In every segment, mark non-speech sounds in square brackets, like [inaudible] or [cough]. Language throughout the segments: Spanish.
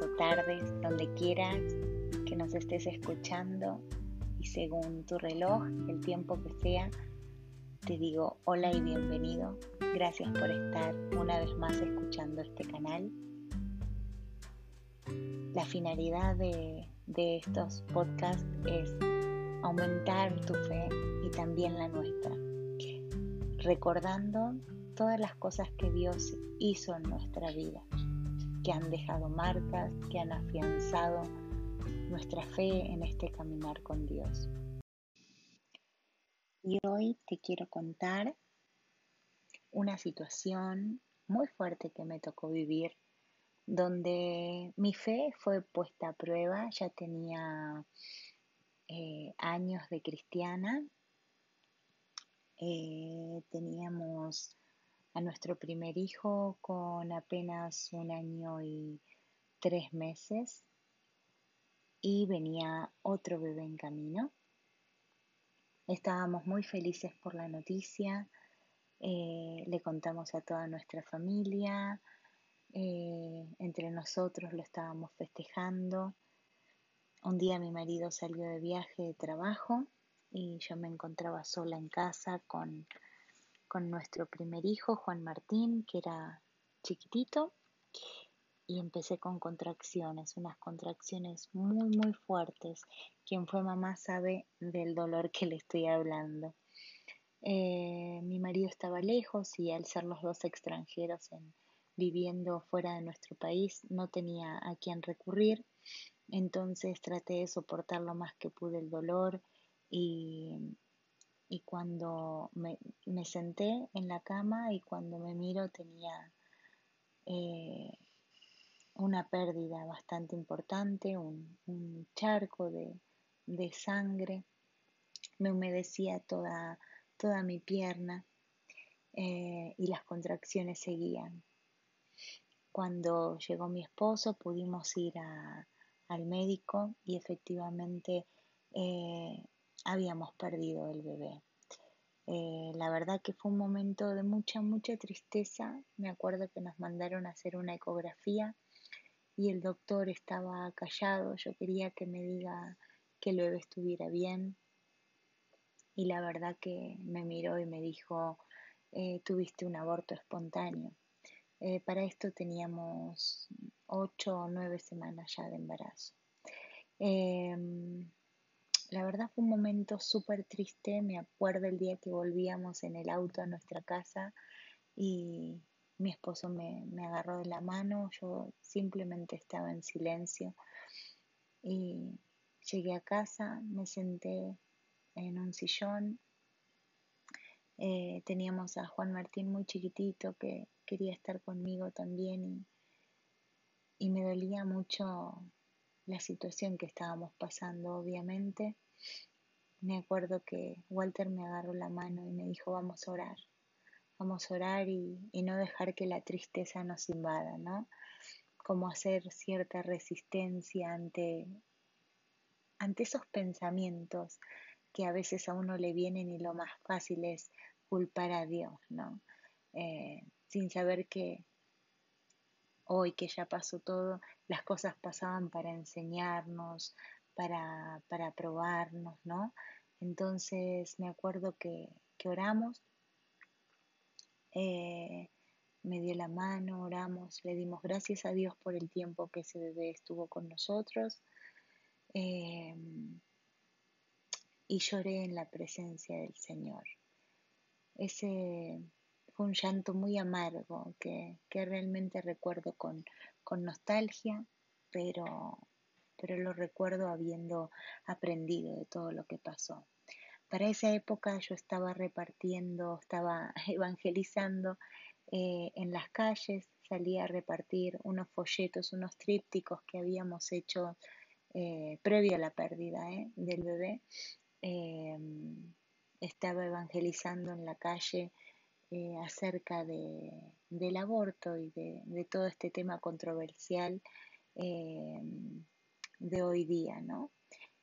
o tardes, donde quieras que nos estés escuchando y según tu reloj, el tiempo que sea, te digo hola y bienvenido. Gracias por estar una vez más escuchando este canal. La finalidad de, de estos podcasts es aumentar tu fe y también la nuestra, recordando todas las cosas que Dios hizo en nuestra vida, que han dejado marcas, que han afianzado nuestra fe en este caminar con Dios. Y hoy te quiero contar una situación muy fuerte que me tocó vivir, donde mi fe fue puesta a prueba, ya tenía eh, años de cristiana, eh, teníamos a nuestro primer hijo con apenas un año y tres meses y venía otro bebé en camino. Estábamos muy felices por la noticia, eh, le contamos a toda nuestra familia, eh, entre nosotros lo estábamos festejando. Un día mi marido salió de viaje de trabajo y yo me encontraba sola en casa con con nuestro primer hijo, Juan Martín, que era chiquitito, y empecé con contracciones, unas contracciones muy, muy fuertes. Quien fue mamá sabe del dolor que le estoy hablando. Eh, mi marido estaba lejos y al ser los dos extranjeros en, viviendo fuera de nuestro país no tenía a quien recurrir, entonces traté de soportar lo más que pude el dolor y y cuando me, senté en la cama y cuando me miro tenía eh, una pérdida bastante importante, un, charco de, sangre, me humedecía toda, toda mi pierna eh, y las contracciones seguían. Cuando llegó mi esposo pudimos ir al médico y efectivamente eh, habíamos perdido el bebé. Eh, la verdad que fue un momento de mucha, mucha tristeza. Me acuerdo que nos mandaron a hacer una ecografía y el doctor estaba callado. Yo quería que me diga que el bebé estuviera bien. Y la verdad que me miró y me dijo, eh, tuviste un aborto espontáneo. Eh, para esto teníamos ocho o nueve semanas ya de embarazo. Em, la verdad fue un momento súper triste, me acuerdo el día que volvíamos en el auto a nuestra casa y mi esposo me, agarró de la mano, yo simplemente estaba en silencio y llegué a casa, me senté en un sillón, eh, teníamos a Juan Martín muy chiquitito que quería estar conmigo también y, y me dolía mucho la situación que estábamos pasando, obviamente. Me acuerdo que Walter me agarró la mano y me dijo, vamos a orar, vamos a orar y, no dejar que la tristeza nos invada, ¿no? Como hacer cierta resistencia ante, ante esos pensamientos que a veces a uno le vienen y lo más fácil es culpar a Dios, ¿no? Eh, sin saber que hoy que ya pasó todo, las cosas pasaban para enseñarnos, para, para probarnos, ¿no? Entonces me acuerdo que, oramos, eh, me dio la mano, oramos, le dimos gracias a Dios por el tiempo que ese bebé estuvo con nosotros eh, y lloré en la presencia del Señor. Ese fue un llanto muy amargo que, realmente recuerdo con, nostalgia, pero, pero lo recuerdo habiendo aprendido de todo lo que pasó. Para esa época yo estaba repartiendo, estaba [laughs] evangelizando eh, en las calles, salía a repartir unos folletos, unos trípticos que habíamos hecho eh, previo a la pérdida eh, del bebé. estaba evangelizando en la calle eh, acerca de, del aborto y de, todo este tema controversial eh, de hoy día, ¿no?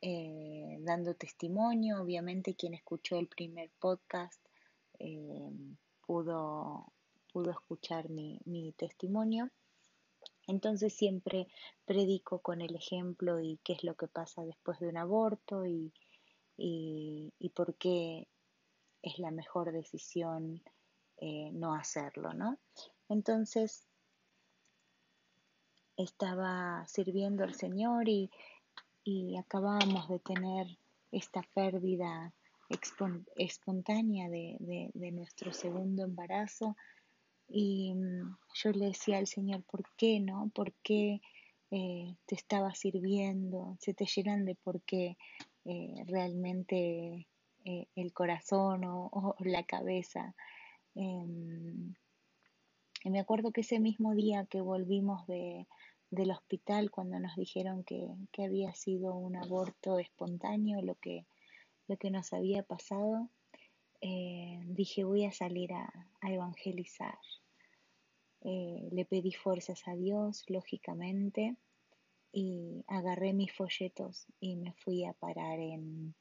Eh, dando testimonio, obviamente quien escuchó el primer podcast pudo, pudo escuchar mi, mi testimonio Entonces siempre predico con el ejemplo y qué es lo que pasa después de un aborto y, y, por qué es la mejor decisión eh, no hacerlo, ¿no? Entonces estaba sirviendo al Señor y, y acabábamos de tener esta pérdida espontánea de, de, nuestro segundo embarazo y mm, yo le decía al Señor, ¿por qué no? ¿Por qué eh, te estaba sirviendo? Se te llenan de por qué eh, realmente el corazón o, la cabeza. Em, y me acuerdo que ese mismo día que volvimos de, del hospital, cuando nos dijeron que, que, había sido un aborto espontáneo, lo que, lo que nos había pasado, eh, dije voy a salir a, evangelizar. Eh, le pedí fuerzas a Dios, lógicamente, y agarré mis folletos y me fui a parar en,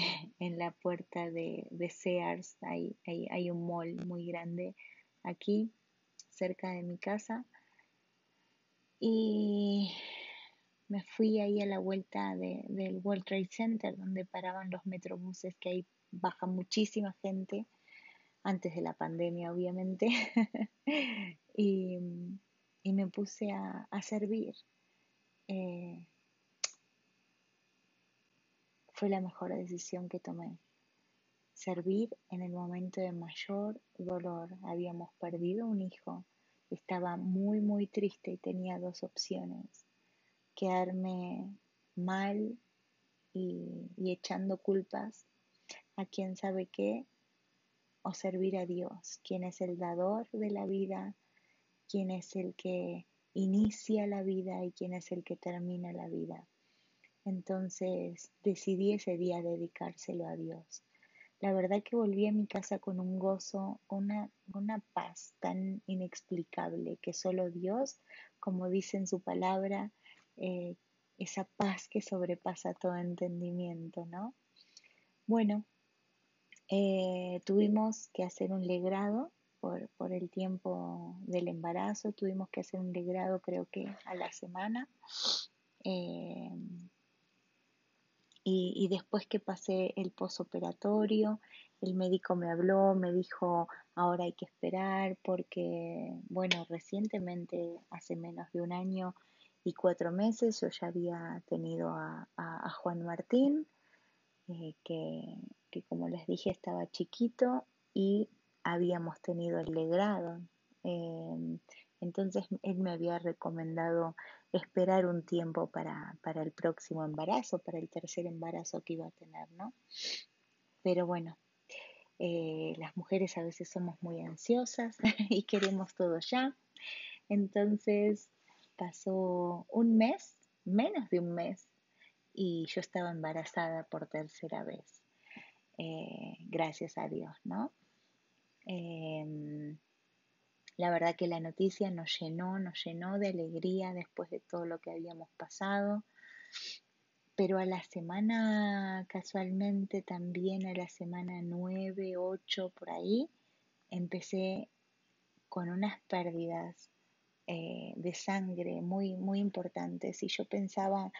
[laughs] en la puerta de, Sears. Hay, hay, un mall muy grande aquí, cerca de mi casa. Y me fui ahí a la vuelta del World Trade Center, donde paraban los metrobuses que hay baja muchísima gente, antes de la pandemia obviamente, [laughs] y, me puse a, servir. Eh, fue la mejor decisión que tomé. Servir en el momento de mayor dolor. Habíamos perdido un hijo. Estaba muy, muy triste y tenía dos opciones. Quedarme mal y, echando culpas a quien sabe qué, o servir a Dios, quien es el dador de la vida, quien es el que inicia la vida y quien es el que termina la vida. Entonces decidí ese día dedicárselo a Dios. La verdad que volví a mi casa con un gozo, una, una paz tan inexplicable que solo Dios, como dice en su palabra, eh, esa paz que sobrepasa todo entendimiento, ¿no? Bueno, eh, tuvimos que hacer un legrado por, por, el tiempo del embarazo, tuvimos que hacer un legrado creo que a la semana. Eh, y, y, después que pasé el posoperatorio, el médico me habló, me dijo, ahora hay que esperar porque, bueno, recientemente, hace menos de un año y cuatro meses, yo ya había tenido a, a, Juan Martín, eh, que que como les dije estaba chiquito y habíamos tenido el legrado. Em, entonces él me había recomendado esperar un tiempo para, el próximo embarazo, para el tercer embarazo que iba a tener, ¿no? Pero bueno, eh, las mujeres a veces somos muy ansiosas [laughs] y queremos todo ya. Entonces pasó un mes, menos de un mes, y yo estaba embarazada por tercera vez. Eh, gracias a Dios, ¿no? Em, la verdad que la noticia nos llenó, nos llenó de alegría después de todo lo que habíamos pasado. Pero a la semana, casualmente también a la semana 9, 8, por ahí, empecé con unas pérdidas eh, de sangre muy, muy importantes. Y yo pensaba,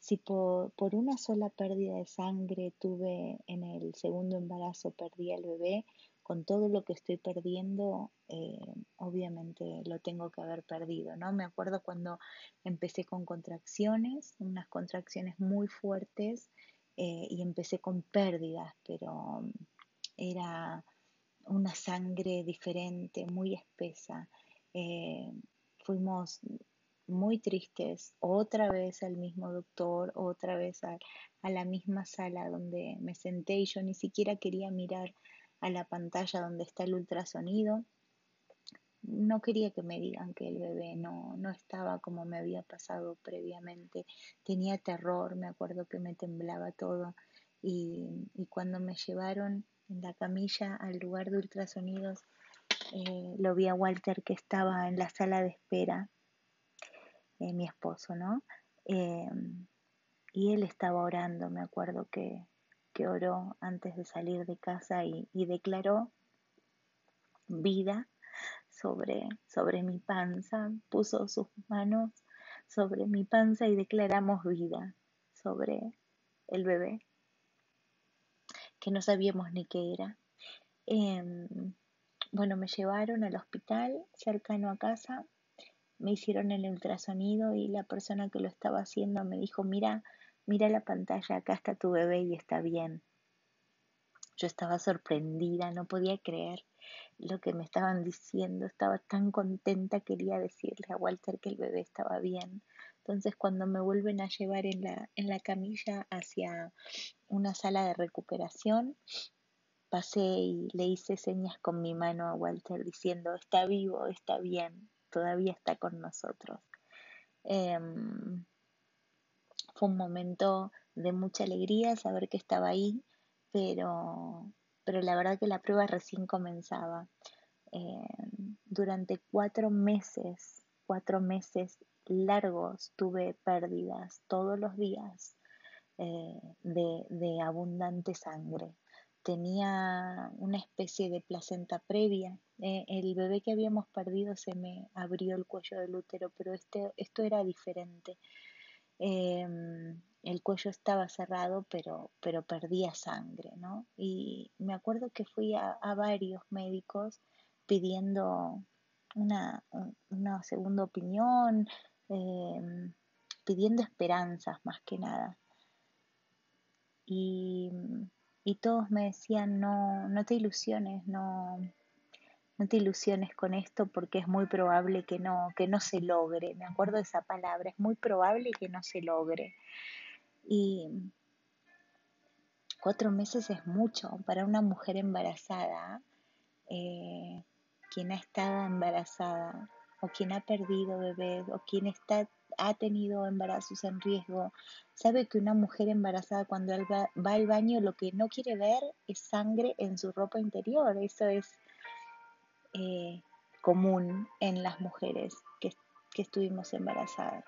si por, una sola pérdida de sangre tuve en el segundo embarazo, perdí al bebé, con todo lo que estoy perdiendo, eh, obviamente lo tengo que haber perdido, ¿no? Me acuerdo cuando empecé con contracciones, unas contracciones muy fuertes, eh, y empecé con pérdidas, pero era una sangre diferente, muy espesa. Eh, fuimos muy tristes, otra vez al mismo doctor, otra vez a, la misma sala donde me senté y yo ni siquiera quería mirar a la pantalla donde está el ultrasonido. No quería que me digan que el bebé no, no estaba como me había pasado previamente. Tenía terror, me acuerdo que me temblaba todo. Y, cuando me llevaron en la camilla al lugar de ultrasonidos, eh, lo vi a Walter que estaba en la sala de espera eh, mi esposo, ¿no? Em, y él estaba orando, me acuerdo que, que oró antes de salir de casa y, declaró vida sobre, sobre mi panza, puso sus manos sobre mi panza y declaramos vida sobre el bebé, que no sabíamos ni qué era. Em, bueno, me llevaron al hospital cercano a casa, me hicieron el ultrasonido y la persona que lo estaba haciendo me dijo, mira, mira la pantalla, acá está tu bebé y está bien. Yo estaba sorprendida, no podía creer lo que me estaban diciendo, estaba tan contenta, quería decirle a Walter que el bebé estaba bien. Entonces cuando me vuelven a llevar en la, en la camilla hacia una sala de recuperación, pasé y le hice señas con mi mano a Walter diciendo, está vivo, está bien, todavía está con nosotros. Em, un momento de mucha alegría saber que estaba ahí, pero, pero la verdad que la prueba recién comenzaba. Em, durante cuatro meses, cuatro meses largos tuve pérdidas todos los días eh, de, de abundante sangre tenía una especie de placenta previa. Eh, el bebé que habíamos perdido se me abrió el cuello del útero, pero este, esto era diferente. Em, el cuello estaba cerrado, pero, pero perdía sangre, ¿no? Y me acuerdo que fui a, varios médicos pidiendo una, una segunda opinión, em, pidiendo esperanzas más que nada. Y y todos me decían, no, no te ilusiones, no, no te ilusiones con esto porque es muy probable que no, que no se logre. Me acuerdo de esa palabra, es muy probable que no se logre. Y cuatro meses es mucho para una mujer embarazada, eh, quien ha estado embarazada o quien ha perdido bebés o quien está ha tenido embarazos en riesgo, sabe que una mujer embarazada cuando va, al baño lo que no quiere ver es sangre en su ropa interior. Eso es eh, común en las mujeres que, que estuvimos embarazadas.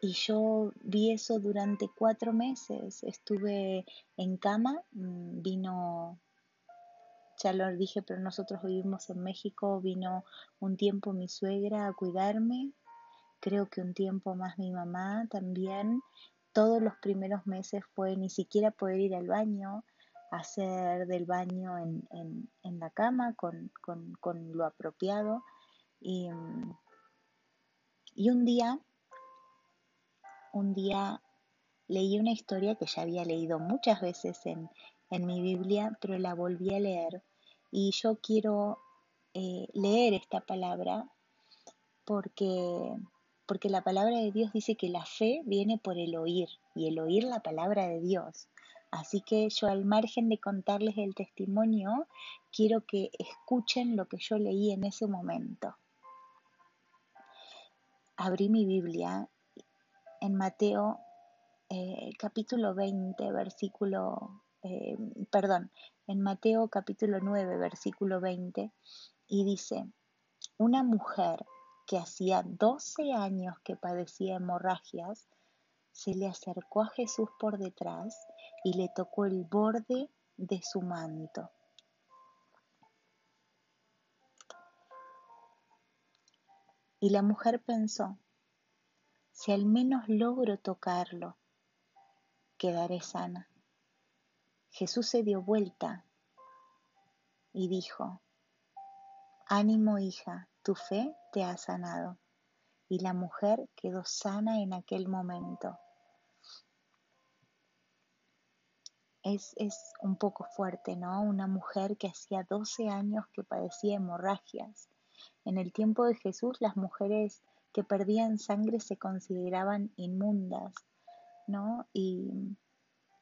Y yo vi eso durante cuatro meses. Estuve en cama, mm, vino ya lo dije, pero nosotros vivimos en México, vino un tiempo mi suegra a cuidarme, creo que un tiempo más mi mamá también. Todos los primeros meses fue ni siquiera poder ir al baño, hacer del baño en, en, la cama con, con, lo apropiado. Y, y un día, un día leí una historia que ya había leído muchas veces en, en mi Biblia, pero la volví a leer. Y yo quiero eh, leer esta palabra porque porque la palabra de Dios dice que la fe viene por el oír y el oír la palabra de Dios. Así que yo al margen de contarles el testimonio, quiero que escuchen lo que yo leí en ese momento. Abrí mi Biblia en Mateo eh, capítulo 20, versículo, eh, perdón, en Mateo capítulo 9, versículo 20, y dice, una mujer que hacía 12 años que padecía hemorragias, se le acercó a Jesús por detrás y le tocó el borde de su manto. Y la mujer pensó, si al menos logro tocarlo, quedaré sana. Jesús se dio vuelta y dijo, ánimo hija, tu fe te ha sanado. Y la mujer quedó sana en aquel momento. Es, es, un poco fuerte, ¿no? Una mujer que hacía 12 años que padecía hemorragias. En el tiempo de Jesús las mujeres que perdían sangre se consideraban inmundas, ¿no? Y,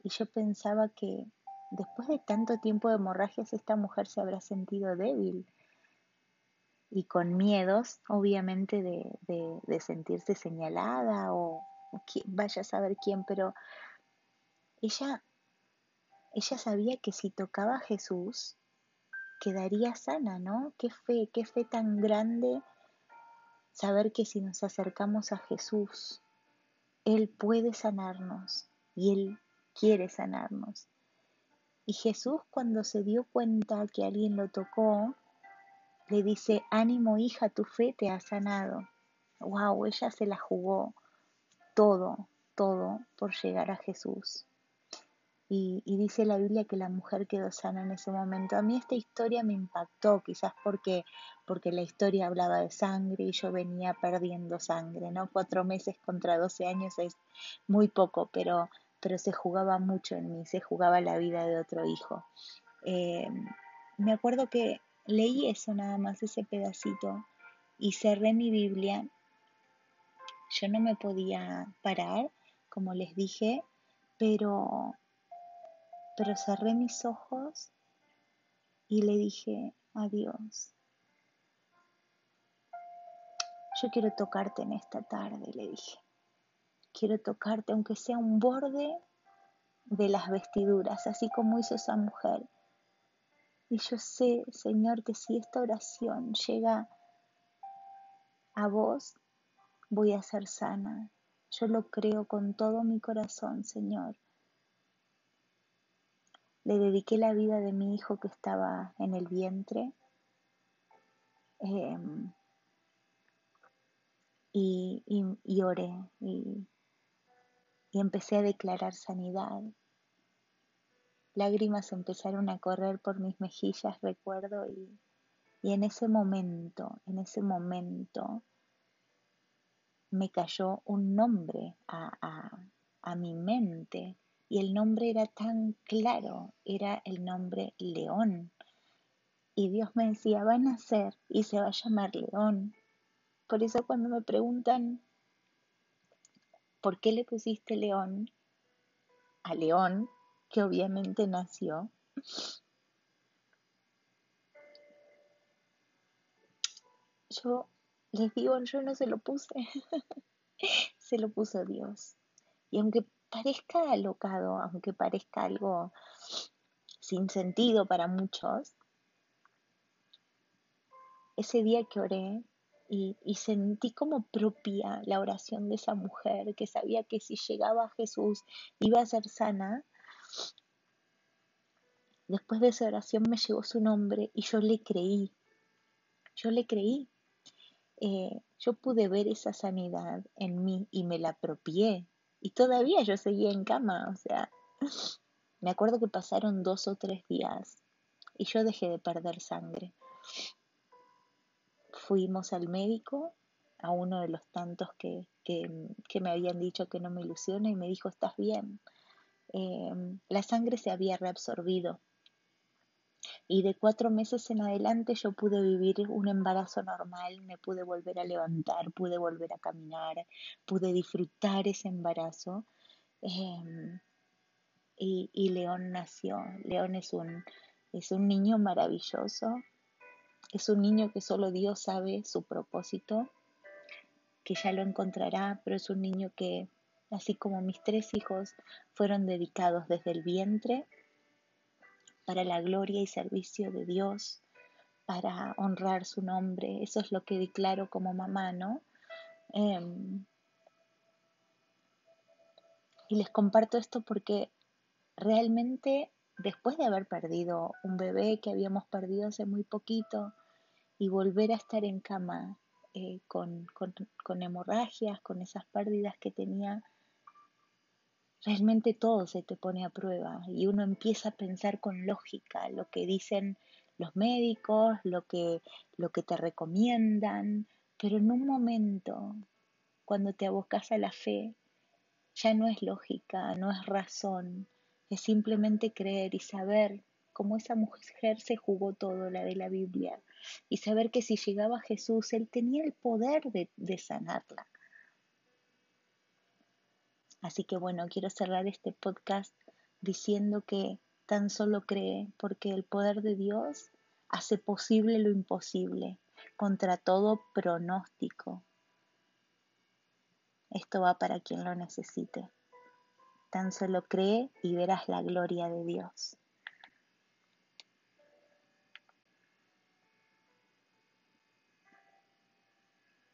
y yo pensaba que después de tanto tiempo de hemorragias esta mujer se habrá sentido débil, y con miedos, obviamente, de, sentirse señalada o, vaya a saber quién, pero ella, ella sabía que si tocaba a Jesús, quedaría sana, ¿no? Qué fe, qué fe tan grande saber que si nos acercamos a Jesús, Él puede sanarnos y Él quiere sanarnos. Y Jesús cuando se dio cuenta que alguien lo tocó, le dice, ánimo hija, tu fe te ha sanado. Wow, ella se la jugó todo, todo por llegar a Jesús. Y, dice la Biblia que la mujer quedó sana en ese momento. A mí esta historia me impactó, quizás porque, porque la historia hablaba de sangre y yo venía perdiendo sangre, ¿no? Cuatro meses contra doce años es muy poco, pero, pero se jugaba mucho en mí, se jugaba la vida de otro hijo. Eh, me acuerdo que leí eso nada más, ese pedacito, y cerré mi Biblia. Yo no me podía parar, como les dije, pero pero cerré mis ojos y le dije, adiós. Yo quiero tocarte en esta tarde, le dije. Quiero tocarte, aunque sea un borde de las vestiduras, así como hizo esa mujer. Y yo sé, Señor, que si esta oración llega a vos, voy a ser sana. Yo lo creo con todo mi corazón, Señor. Le dediqué la vida de mi hijo que estaba en el vientre. Em, y, y, oré y, empecé a declarar sanidad. Lágrimas empezaron a correr por mis mejillas, recuerdo, y, en ese momento, en ese momento, me cayó un nombre a, a mi mente y el nombre era tan claro, era el nombre León. Y Dios me decía, va a nacer y se va a llamar León. Por eso cuando me preguntan, ¿por qué le pusiste León a León, que obviamente nació? Yo les digo, yo no se lo puse, [laughs] se lo puso Dios. Y aunque parezca alocado, aunque parezca algo sin sentido para muchos, ese día que oré y, sentí como propia la oración de esa mujer que sabía que si llegaba a Jesús iba a ser sana, después de esa oración me llegó su nombre y yo le creí, yo le creí. Eh, yo pude ver esa sanidad en mí y me la apropié y todavía yo seguía en cama, o sea, me acuerdo que pasaron dos o tres días y yo dejé de perder sangre. Fuimos al médico, a uno de los tantos que, me habían dicho que no me ilusiona y me dijo, estás bien. Em, la sangre se había reabsorbido y de cuatro meses en adelante yo pude vivir un embarazo normal, me pude volver a levantar, pude volver a caminar, pude disfrutar ese embarazo. Em, y, León nació. León es un, es un niño maravilloso, es un niño que solo Dios sabe su propósito, que ya lo encontrará, pero es un niño que, así como mis tres hijos, fueron dedicados desde el vientre para la gloria y servicio de Dios, para honrar su nombre. Eso es lo que declaro como mamá, ¿no? Em, y les comparto esto porque realmente después de haber perdido un bebé que habíamos perdido hace muy poquito y volver a estar en cama eh, con, con hemorragias, con esas pérdidas que tenía, realmente todo se te pone a prueba y uno empieza a pensar con lógica lo que dicen los médicos, lo que, lo que te recomiendan, pero en un momento, cuando te abocas a la fe, ya no es lógica, no es razón, es simplemente creer y saber cómo esa mujer se jugó todo, la de la Biblia, y saber que si llegaba Jesús, Él tenía el poder de sanarla. Así que bueno, quiero cerrar este podcast diciendo que tan solo cree porque el poder de Dios hace posible lo imposible contra todo pronóstico. Esto va para quien lo necesite. Tan solo cree y verás la gloria de Dios.